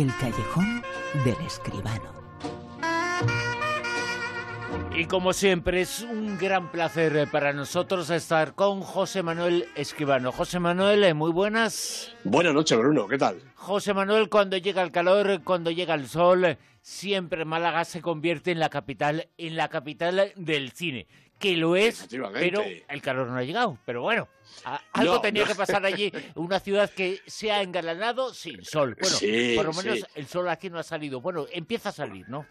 El callejón del escribano. Y como siempre, es un gran placer para nosotros estar con José Manuel Escribano. José Manuel, eh, muy buenas. Buenas noches, Bruno, ¿qué tal? José Manuel, cuando llega el calor, cuando llega el sol, siempre Málaga se convierte en la capital, en la capital del cine. Que lo es, pero el calor no ha llegado. Pero bueno, algo tenía que pasar allí, una ciudad que se ha engalanado sin sol. Bueno, por lo menos el sol aquí no ha salido. Bueno, empieza a salir, ¿no?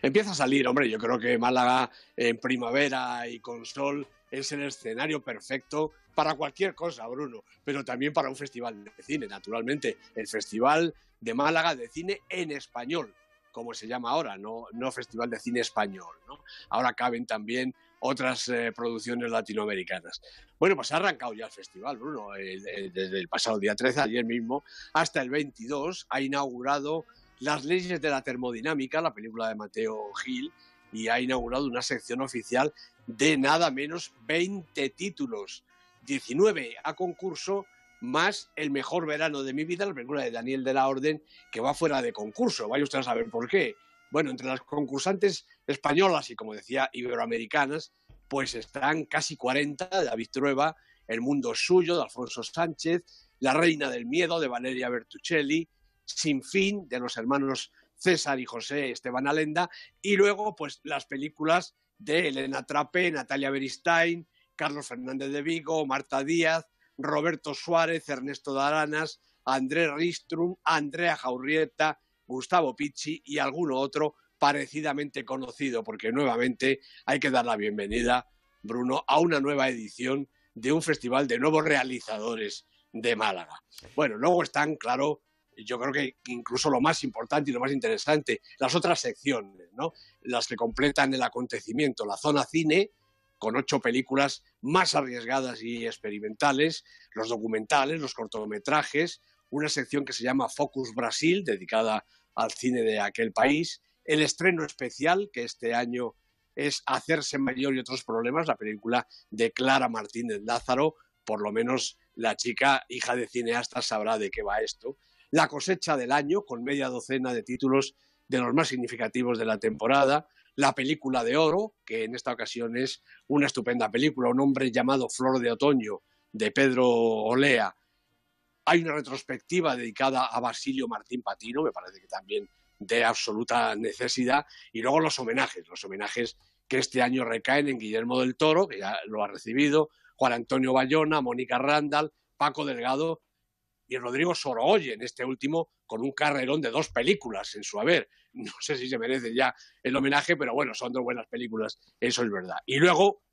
Empieza a salir, hombre, yo creo que Málaga en primavera y con sol es el escenario perfecto para cualquier cosa, Bruno, pero también para un festival de cine, naturalmente. El Festival de Málaga de Cine en Español, como se llama ahora, no, no Festival de Cine Español. ¿no? Ahora caben también otras eh, producciones latinoamericanas. Bueno, pues ha arrancado ya el festival, Bruno, desde el pasado día 13, ayer mismo, hasta el 22, ha inaugurado las leyes de la termodinámica, la película de Mateo Gil, y ha inaugurado una sección oficial de nada menos 20 títulos, 19 a concurso, más El mejor verano de mi vida, la película de Daniel de la Orden, que va fuera de concurso. Vaya usted a saber por qué. Bueno, entre las concursantes españolas y, como decía, iberoamericanas, pues están casi 40 de David Trueba, El mundo suyo de Alfonso Sánchez, La reina del miedo de Valeria Bertuccelli, sin fin de los hermanos César y José Esteban Alenda, y luego pues las películas de Elena Trape, Natalia Beristain, Carlos Fernández de Vigo, Marta Díaz, Roberto Suárez, Ernesto Daranas, Andrés Ristrum, Andrea Jaurrieta, Gustavo Picci y alguno otro parecidamente conocido, porque nuevamente hay que dar la bienvenida, Bruno, a una nueva edición de un festival de nuevos realizadores de Málaga. Bueno, luego están, claro, yo creo que incluso lo más importante y lo más interesante, las otras secciones, ¿no? Las que completan el acontecimiento, la zona cine, con ocho películas más arriesgadas y experimentales, los documentales, los cortometrajes, una sección que se llama Focus Brasil, dedicada al cine de aquel país, el estreno especial, que este año es Hacerse Mayor y otros problemas, la película de Clara Martínez Lázaro, por lo menos la chica hija de cineasta sabrá de qué va esto, la cosecha del año, con media docena de títulos de los más significativos de la temporada, la película de oro, que en esta ocasión es una estupenda película, un hombre llamado Flor de Otoño, de Pedro Olea. Hay una retrospectiva dedicada a Basilio Martín Patino, me parece que también de absoluta necesidad, y luego los homenajes, los homenajes que este año recaen en Guillermo del Toro, que ya lo ha recibido, Juan Antonio Bayona, Mónica Randall, Paco Delgado y Rodrigo Sorogoyen, este último con un carrerón de dos películas en su haber. No sé si se merece ya el homenaje, pero bueno, son dos buenas películas, eso es verdad. Y luego,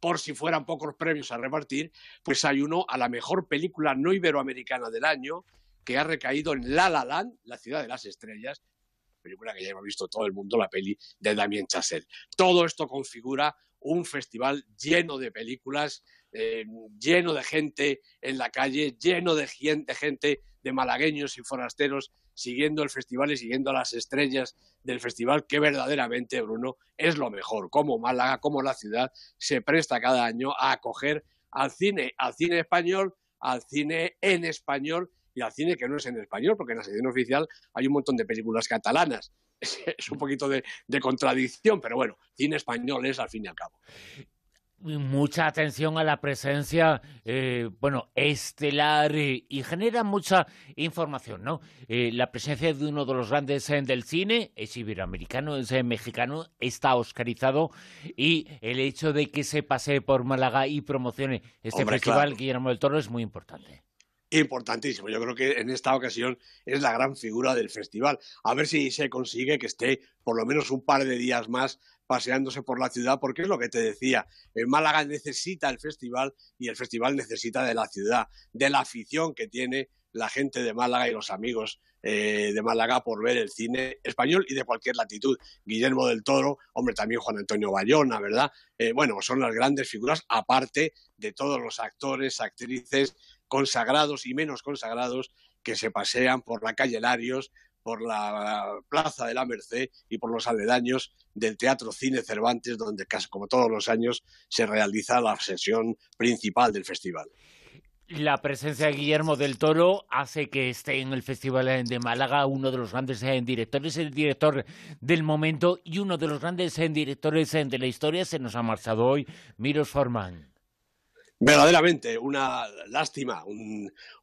por si fueran pocos premios a repartir, pues hay uno a la mejor película no iberoamericana del año, que ha recaído en La La Land, La ciudad de las estrellas, película que ya hemos visto todo el mundo, la peli de Damien Chazelle. Todo esto configura un festival lleno de películas, eh, lleno de gente en la calle, lleno de gente, gente, de malagueños y forasteros siguiendo el festival y siguiendo las estrellas del festival, que verdaderamente, Bruno, es lo mejor. Como Málaga, como la ciudad, se presta cada año a acoger al cine, al cine español, al cine en español y al cine que no es en español, porque en la sección oficial hay un montón de películas catalanas. Es, un poquito de, contradicción, pero bueno, cine español es al fin y al cabo mucha atención a la presencia, eh, bueno, estelar y genera mucha información, ¿no? Eh, la presencia de uno de los grandes eh, del cine es iberoamericano, es mexicano, está oscarizado y el hecho de que se pase por Málaga y promocione este festival Guillermo del Toro es muy importante importantísimo. Yo creo que en esta ocasión es la gran figura del festival. A ver si se consigue que esté por lo menos un par de días más paseándose por la ciudad, porque es lo que te decía, Málaga necesita el festival y el festival necesita de la ciudad, de la afición que tiene la gente de Málaga y los amigos eh, de Málaga por ver el cine español y de cualquier latitud. Guillermo del Toro, hombre, también Juan Antonio Bayona, ¿verdad? Eh, bueno, son las grandes figuras, aparte de todos los actores, actrices consagrados y menos consagrados que se pasean por la calle Larios, por la Plaza de la Merced y por los aledaños del Teatro Cine Cervantes, donde casi como todos los años se realiza la sesión principal del festival. la presencia de Guillermo del Toro hace que esté en el Festival de Málaga uno de los grandes eh, directores, el director del momento y uno de los grandes eh, directores de la historia. Se nos ha marchado hoy Miros Forman. Verdaderamente, una lástima,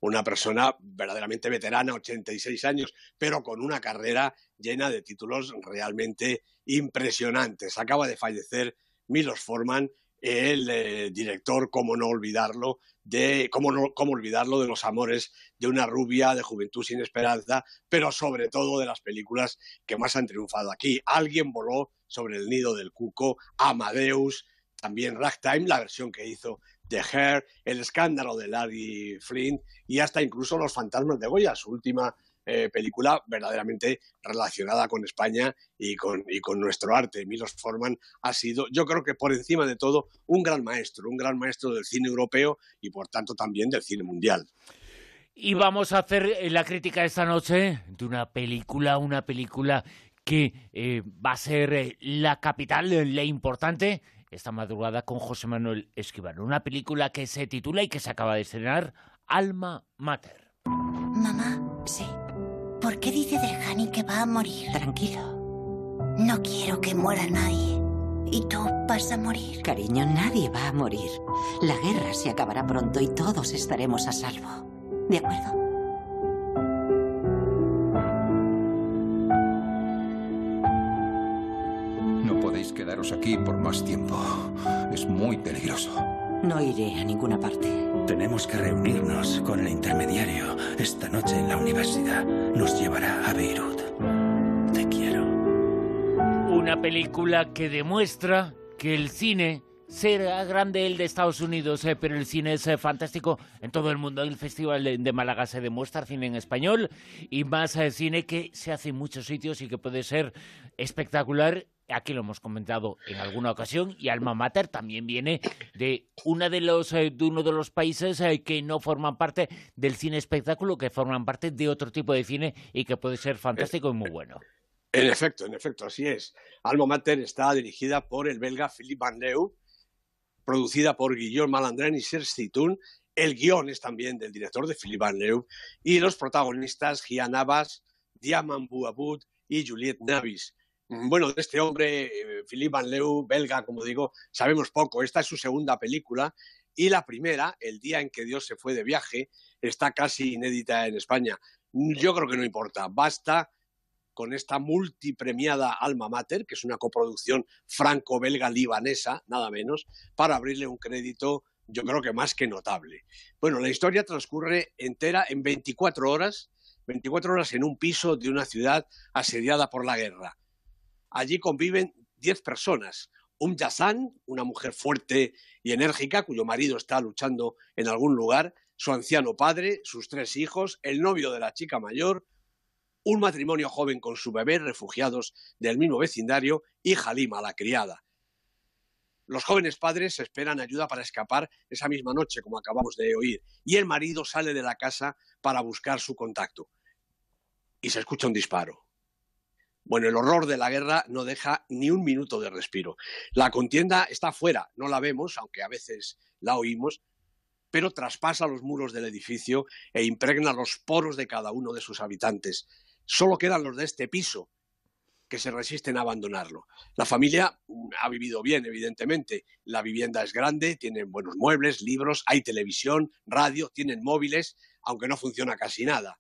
una persona verdaderamente veterana, 86 años, pero con una carrera llena de títulos realmente impresionantes. Acaba de fallecer Milos Forman, el eh, director, cómo no olvidarlo, de cómo, cómo olvidarlo de los amores de una rubia de juventud sin esperanza, pero sobre todo de las películas que más han triunfado aquí. Alguien voló sobre el nido del cuco, Amadeus, también Ragtime, la versión que hizo The Hair, El escándalo de Larry Flynn y hasta incluso Los fantasmas de Goya, su última eh, película verdaderamente relacionada con España y con, y con nuestro arte. Milos Forman ha sido, yo creo que por encima de todo, un gran maestro, un gran maestro del cine europeo y por tanto también del cine mundial. Y vamos a hacer eh, la crítica esta noche de una película, una película que eh, va a ser la capital, la importante, esta madrugada con José Manuel Esquivano. Una película que se titula y que se acaba de estrenar, Alma Mater. Mamá, sí. ¿Por qué dice Drejani que va a morir? Tranquilo. No quiero que muera nadie. ¿Y tú vas a morir? Cariño, nadie va a morir. La guerra se acabará pronto y todos estaremos a salvo. ¿De acuerdo? Aquí por más tiempo. Es muy peligroso. No iré a ninguna parte. Tenemos que reunirnos con el intermediario esta noche en la universidad. Nos llevará a Beirut. Te quiero. Una película que demuestra que el cine será grande el de Estados Unidos, eh, pero el cine es eh, fantástico en todo el mundo. El Festival de, Málaga se demuestra cine en español y más eh, cine que se hace en muchos sitios y que puede ser espectacular aquí lo hemos comentado en alguna ocasión, y Alma Mater también viene de, una de, los, de uno de los países que no forman parte del cine espectáculo, que forman parte de otro tipo de cine y que puede ser fantástico y muy bueno. En efecto, en efecto, así es. Alma Mater está dirigida por el belga Philippe Van producida por Guillaume Malandrán y Serge Tun. El guion es también del director de Philippe Van Leu y los protagonistas Gian Abbas, Diaman Bouaboud y Juliette Navis. Bueno, de este hombre, eh, Philippe Van Leu, belga, como digo, sabemos poco. Esta es su segunda película y la primera, El día en que Dios se fue de viaje, está casi inédita en España. Yo creo que no importa, basta con esta multipremiada Alma Mater, que es una coproducción franco-belga-libanesa, nada menos, para abrirle un crédito, yo creo que más que notable. Bueno, la historia transcurre entera en 24 horas, 24 horas en un piso de una ciudad asediada por la guerra. Allí conviven 10 personas. Um Yazan, una mujer fuerte y enérgica cuyo marido está luchando en algún lugar, su anciano padre, sus tres hijos, el novio de la chica mayor, un matrimonio joven con su bebé, refugiados del mismo vecindario, y Halima, la criada. Los jóvenes padres esperan ayuda para escapar esa misma noche, como acabamos de oír, y el marido sale de la casa para buscar su contacto. Y se escucha un disparo. Bueno, el horror de la guerra no deja ni un minuto de respiro. La contienda está fuera, no la vemos, aunque a veces la oímos, pero traspasa los muros del edificio e impregna los poros de cada uno de sus habitantes. Solo quedan los de este piso, que se resisten a abandonarlo. La familia mm, ha vivido bien, evidentemente. La vivienda es grande, tienen buenos muebles, libros, hay televisión, radio, tienen móviles, aunque no funciona casi nada.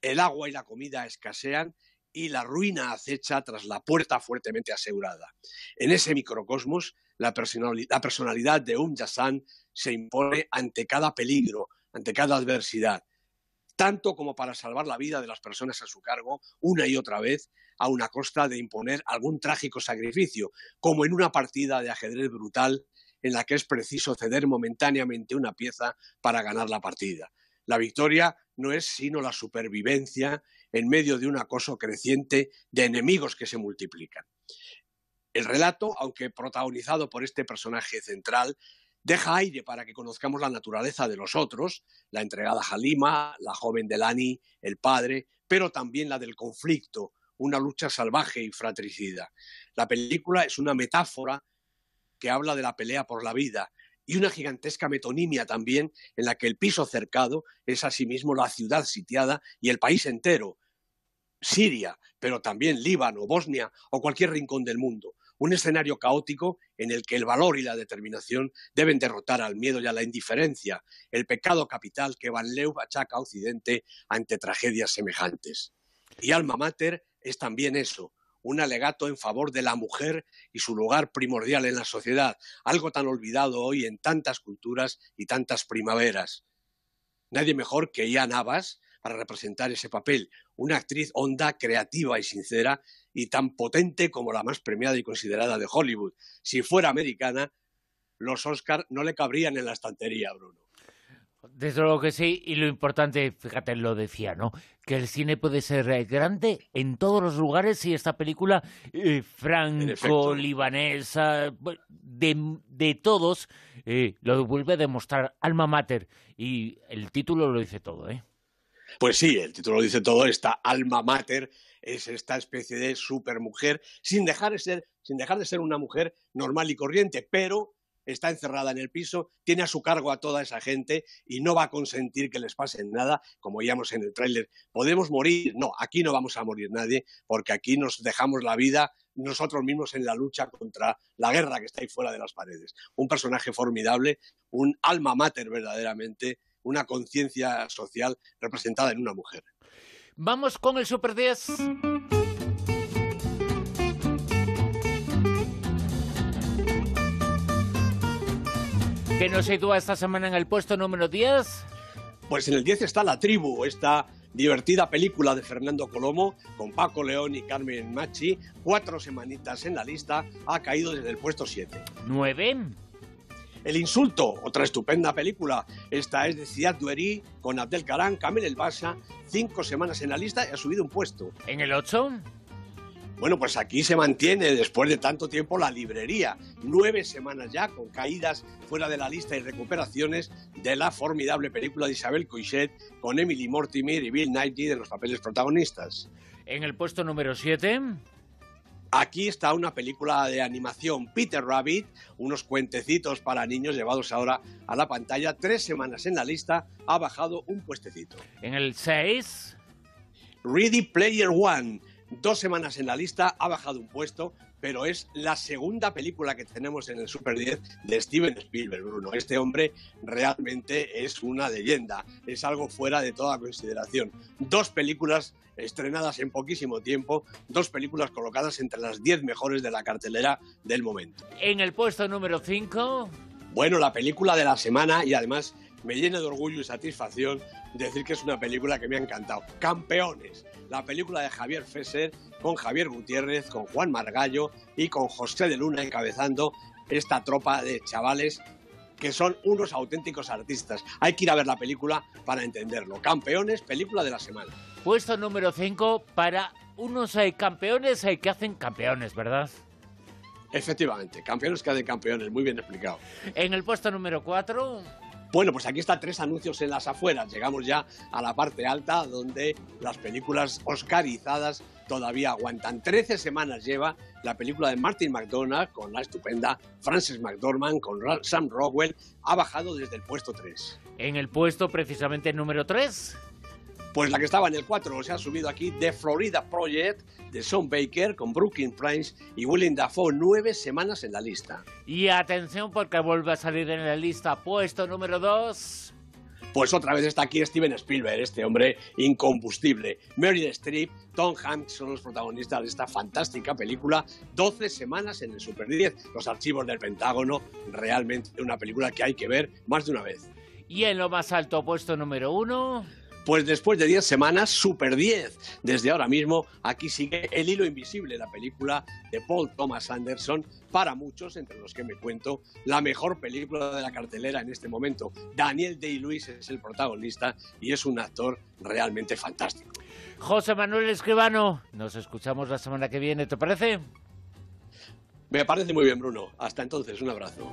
El agua y la comida escasean y la ruina acecha tras la puerta fuertemente asegurada. En ese microcosmos, la, personalidad de Um Yassan se impone ante cada peligro, ante cada adversidad tanto como para salvar la vida de las personas a su cargo una y otra vez, a una costa de imponer algún trágico sacrificio, como en una partida de ajedrez brutal en la que es preciso ceder momentáneamente una pieza para ganar la partida. La victoria no es sino la supervivencia en medio de un acoso creciente de enemigos que se multiplican. El relato, aunque protagonizado por este personaje central, deja aire para que conozcamos la naturaleza de los otros, la entregada Halima, la joven Delani, el padre, pero también la del conflicto, una lucha salvaje y fratricida. La película es una metáfora que habla de la pelea por la vida y una gigantesca metonimia también en la que el piso cercado es asimismo la ciudad sitiada y el país entero, Siria, pero también Líbano, Bosnia o cualquier rincón del mundo. Un escenario caótico en el que el valor y la determinación deben derrotar al miedo y a la indiferencia, el pecado capital que Van Leu achaca a Occidente ante tragedias semejantes. Y Alma Mater es también eso, un alegato en favor de la mujer y su lugar primordial en la sociedad, algo tan olvidado hoy en tantas culturas y tantas primaveras. Nadie mejor que Ian Abbas para representar ese papel, una actriz honda, creativa y sincera, y tan potente como la más premiada y considerada de Hollywood. Si fuera americana, los Oscars no le cabrían en la estantería, Bruno. Desde luego que sí, y lo importante, fíjate, lo decía, ¿no? Que el cine puede ser eh, grande en todos los lugares y esta película eh, franco-libanesa, de, de, todos, eh, lo vuelve a demostrar Alma Mater, y el título lo dice todo, ¿eh? Pues sí, el título dice todo, esta alma mater es esta especie de supermujer, sin dejar de ser, sin dejar de ser una mujer normal y corriente, pero está encerrada en el piso, tiene a su cargo a toda esa gente y no va a consentir que les pase nada, como veíamos en el tráiler. ¿Podemos morir? No, aquí no vamos a morir nadie, porque aquí nos dejamos la vida nosotros mismos en la lucha contra la guerra que está ahí fuera de las paredes. Un personaje formidable, un alma mater verdaderamente, una conciencia social representada en una mujer. Vamos con el Super 10. ¿Qué nos sitúa esta semana en el puesto número 10? Pues en el 10 está La Tribu, esta divertida película de Fernando Colomo con Paco León y Carmen Machi, cuatro semanitas en la lista, ha caído desde el puesto 7. ¿Nueve? El insulto, otra estupenda película. Esta es de Ciudad Duerí con Abdel Karam, Kamel El Basa, cinco semanas en la lista y ha subido un puesto. ¿En el 8? Bueno, pues aquí se mantiene después de tanto tiempo la librería. Nueve semanas ya con caídas fuera de la lista y recuperaciones de la formidable película de Isabel Coixet con Emily Mortimer y Bill Nighy de los papeles protagonistas. En el puesto número 7. Aquí está una película de animación, Peter Rabbit, unos cuentecitos para niños llevados ahora a la pantalla. Tres semanas en la lista, ha bajado un puestecito. En el 6. Ready Player One, dos semanas en la lista, ha bajado un puesto, pero es la segunda película que tenemos en el Super 10 de Steven Spielberg, Bruno. Este hombre realmente es una leyenda, es algo fuera de toda consideración. Dos películas estrenadas en poquísimo tiempo, dos películas colocadas entre las 10 mejores de la cartelera del momento. En el puesto número 5. Bueno, la película de la semana y además me llena de orgullo y satisfacción decir que es una película que me ha encantado. Campeones, la película de Javier Fesser con Javier Gutiérrez, con Juan Margallo y con José de Luna encabezando esta tropa de chavales que son unos auténticos artistas. Hay que ir a ver la película para entenderlo. Campeones, película de la semana. Puesto número 5 para unos eh, campeones eh, que hacen campeones, ¿verdad? Efectivamente, campeones que hacen campeones, muy bien explicado. En el puesto número 4... Bueno, pues aquí están tres anuncios en las afueras. Llegamos ya a la parte alta donde las películas oscarizadas todavía aguantan. Trece semanas lleva la película de Martin McDonagh con la estupenda Frances McDormand con Sam Rockwell. Ha bajado desde el puesto 3. En el puesto precisamente número 3 pues la que estaba en el 4 se ha subido aquí The Florida Project de Sean Baker con Brooklyn Prince y Willem Dafoe, nueve semanas en la lista. Y atención porque vuelve a salir en la lista, puesto número 2. Pues otra vez está aquí Steven Spielberg, este hombre incombustible. Meryl Streep, Tom Hanks son los protagonistas de esta fantástica película. 12 semanas en el Super 10. Los archivos del Pentágono, realmente una película que hay que ver más de una vez. Y en lo más alto, puesto número 1. Pues después de 10 semanas, Super 10. Desde ahora mismo, aquí sigue El hilo invisible, la película de Paul Thomas Anderson, para muchos, entre los que me cuento, la mejor película de la cartelera en este momento. Daniel Day-Lewis es el protagonista y es un actor realmente fantástico. José Manuel Escribano, nos escuchamos la semana que viene, ¿te parece? Me parece muy bien, Bruno. Hasta entonces, un abrazo.